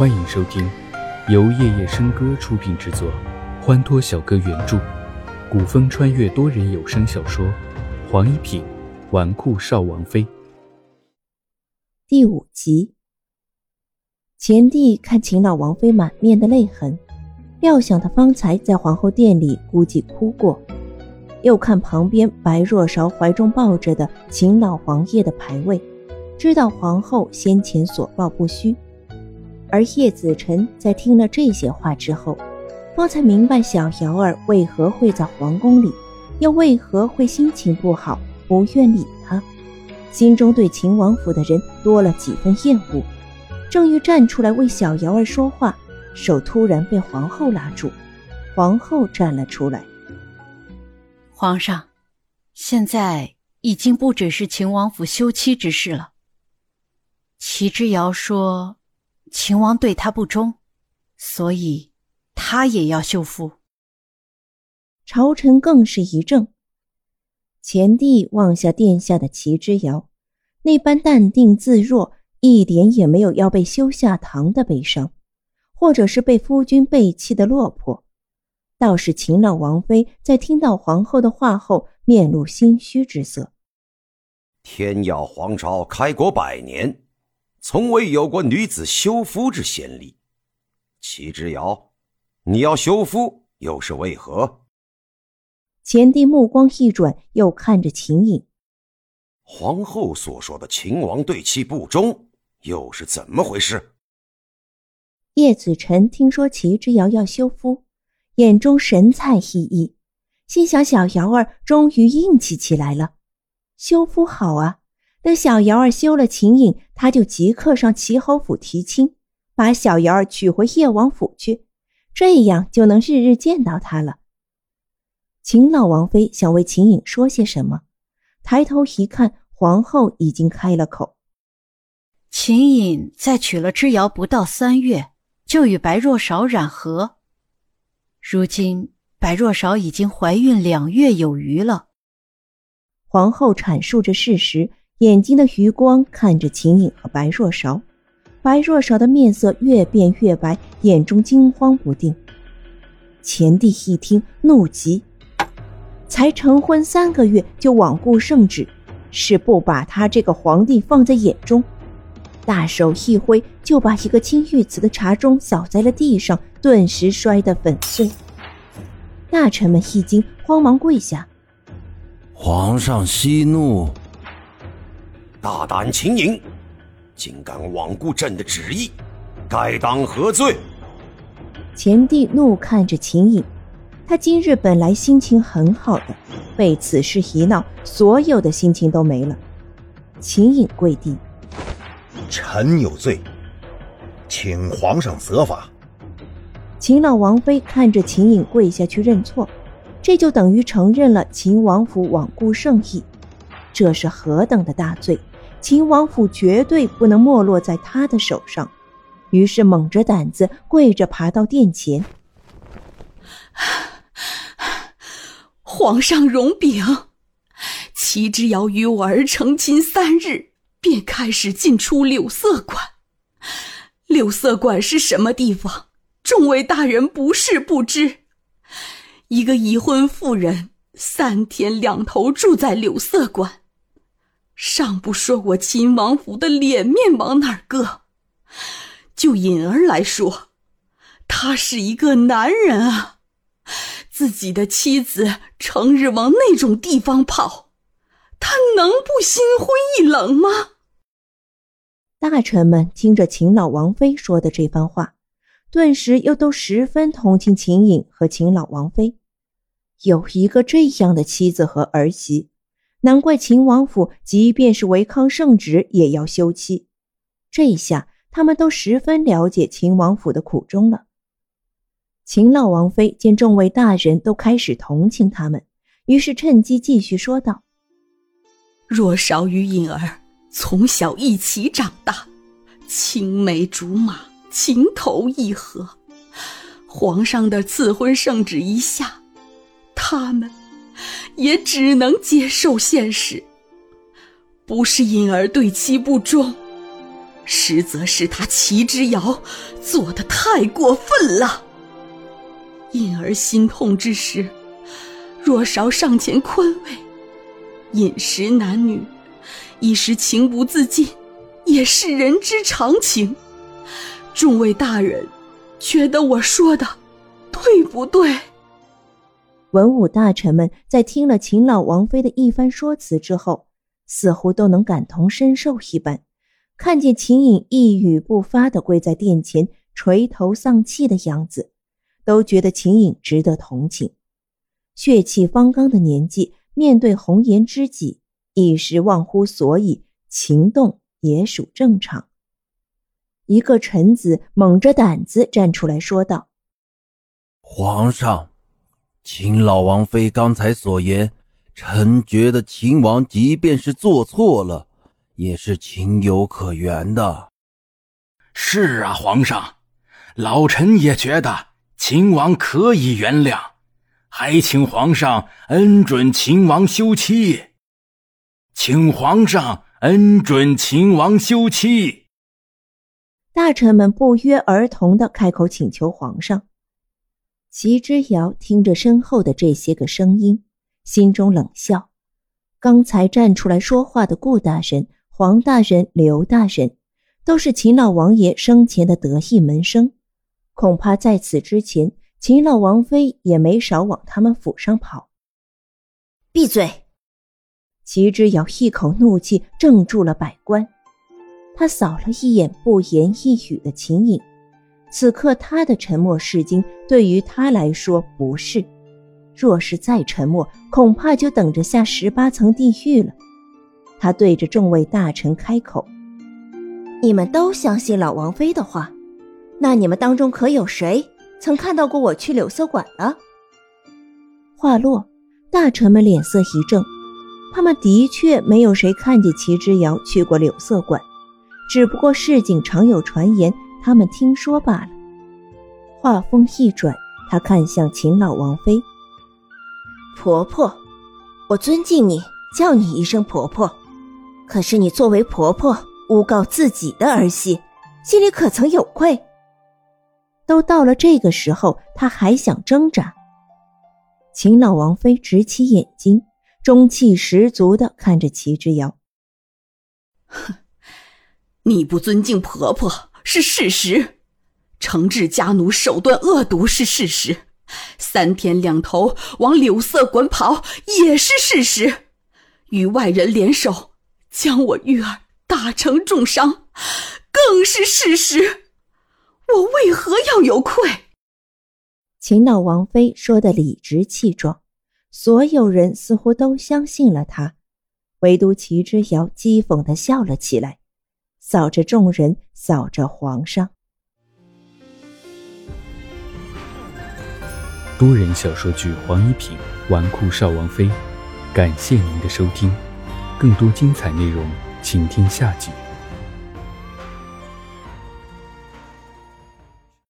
欢迎收听由夜夜笙歌出品制作，欢脱小哥原著，古风穿越多人有声小说《黄一品纨绔少王妃》第五集。前帝看秦老王妃满面的泪痕，料想她方才在皇后殿里估计哭过，又看旁边白若韶怀中抱着的秦老皇爷的牌位，知道皇后先前所报不虚。而叶子辰在听了这些话之后，方才明白小瑶儿为何会在皇宫里，又为何会心情不好，不愿理他，心中对秦王府的人多了几分厌恶。正欲站出来为小瑶儿说话，手突然被皇后拉住。皇后站了出来：“皇上，现在已经不只是秦王府休妻之事了。齐之遥说。”秦王对他不忠，所以他也要修复。朝臣更是一怔。前帝望下殿下的齐之遥，那般淡定自若，一点也没有要被休下堂的悲伤，或者是被夫君背弃的落魄。倒是秦老王妃在听到皇后的话后，面露心虚之色。天耀皇朝开国百年。从未有过女子修夫之先例，齐之遥，你要修夫又是为何？前帝目光一转，又看着秦颖。皇后所说的秦王对其不忠，又是怎么回事？叶子辰听说齐之遥要修夫，眼中神采奕奕，心想：小瑶儿终于硬气起来了，修夫好啊。等小瑶儿修了秦颖，他就即刻上齐侯府提亲，把小瑶儿娶回叶王府去，这样就能日日见到他了。秦老王妃想为秦颖说些什么，抬头一看，皇后已经开了口：“秦颖在娶了之遥不到三月，就与白若韶染合，如今白若韶已经怀孕两月有余了。”皇后阐述着事实。眼睛的余光看着秦颖和白若韶，白若韶的面色越变越白，眼中惊慌不定。前帝一听，怒极：才成婚三个月就罔顾圣旨，是不把他这个皇帝放在眼中？大手一挥，就把一个青玉瓷的茶盅扫在了地上，顿时摔得粉碎。大臣们一惊，慌忙跪下：“皇上息怒。”大胆秦颖，竟敢罔顾朕的旨意，该当何罪？前帝怒看着秦颖，他今日本来心情很好的，被此事一闹，所有的心情都没了。秦颖跪地，臣有罪，请皇上责罚。秦老王妃看着秦颖跪下去认错，这就等于承认了秦王府罔顾圣意，这是何等的大罪！秦王府绝对不能没落在他的手上，于是猛着胆子跪着爬到殿前。皇上容禀，齐之遥与我儿成亲三日，便开始进出柳色馆。柳色馆是什么地方？众位大人不是不知。一个已婚妇人三天两头住在柳色馆。尚不说我秦王府的脸面往哪儿搁，就颖儿来说，他是一个男人啊，自己的妻子成日往那种地方跑，他能不心灰意冷吗？大臣们听着秦老王妃说的这番话，顿时又都十分同情秦颖和秦老王妃，有一个这样的妻子和儿媳。难怪秦王府即便是违抗圣旨也要休妻，这下他们都十分了解秦王府的苦衷了。秦老王妃见众位大人都开始同情他们，于是趁机继续说道：“若少与颖儿从小一起长大，青梅竹马，情投意合，皇上的赐婚圣旨一下，他们……”也只能接受现实。不是颖儿对妻不忠，实则是他齐之遥做的太过分了。因而心痛之时，若韶上前宽慰，饮食男女，一时情不自禁，也是人之常情。众位大人，觉得我说的对不对？文武大臣们在听了秦老王妃的一番说辞之后，似乎都能感同身受一般。看见秦颖一语不发的跪在殿前，垂头丧气的样子，都觉得秦颖值得同情。血气方刚的年纪，面对红颜知己，一时忘乎所以，情动也属正常。一个臣子猛着胆子站出来说道：“皇上，秦老王妃刚才所言，臣觉得秦王即便是做错了。”也是情有可原的。是啊，皇上，老臣也觉得秦王可以原谅，还请皇上恩准秦王休妻。请皇上恩准秦王休妻。大臣们不约而同的开口请求皇上。齐之遥听着身后的这些个声音，心中冷笑：刚才站出来说话的顾大人。黄大人、刘大人都是秦老王爷生前的得意门生，恐怕在此之前，秦老王妃也没少往他们府上跑。闭嘴！齐之遥一口怒气镇住了百官，他扫了一眼不言一语的秦颖，此刻他的沉默是金，对于他来说不是。若是再沉默，恐怕就等着下十八层地狱了。他对着众位大臣开口：“你们都相信老王妃的话，那你们当中可有谁曾看到过我去柳色馆了？”话落，大臣们脸色一正，他们的确没有谁看见齐之遥去过柳色馆，只不过市井常有传言，他们听说罢了。话锋一转，他看向秦老王妃：“婆婆，我尊敬你，叫你一声婆婆。”可是你作为婆婆诬告自己的儿媳，心里可曾有愧？都到了这个时候，他还想挣扎？秦老王妃直起眼睛，中气十足的看着齐之遥：“哼，你不尊敬婆婆是事实，惩治家奴手段恶毒是事实，三天两头往柳色馆跑也是事实，与外人联手。”将我玉儿打成重伤，更是事实。我为何要有愧？秦老王妃说的理直气壮，所有人似乎都相信了他，唯独齐之遥讥讽的笑了起来，扫着众人，扫着皇上。多人小说剧《黄一品纨绔少王妃》，感谢您的收听。更多精彩内容，请听下集。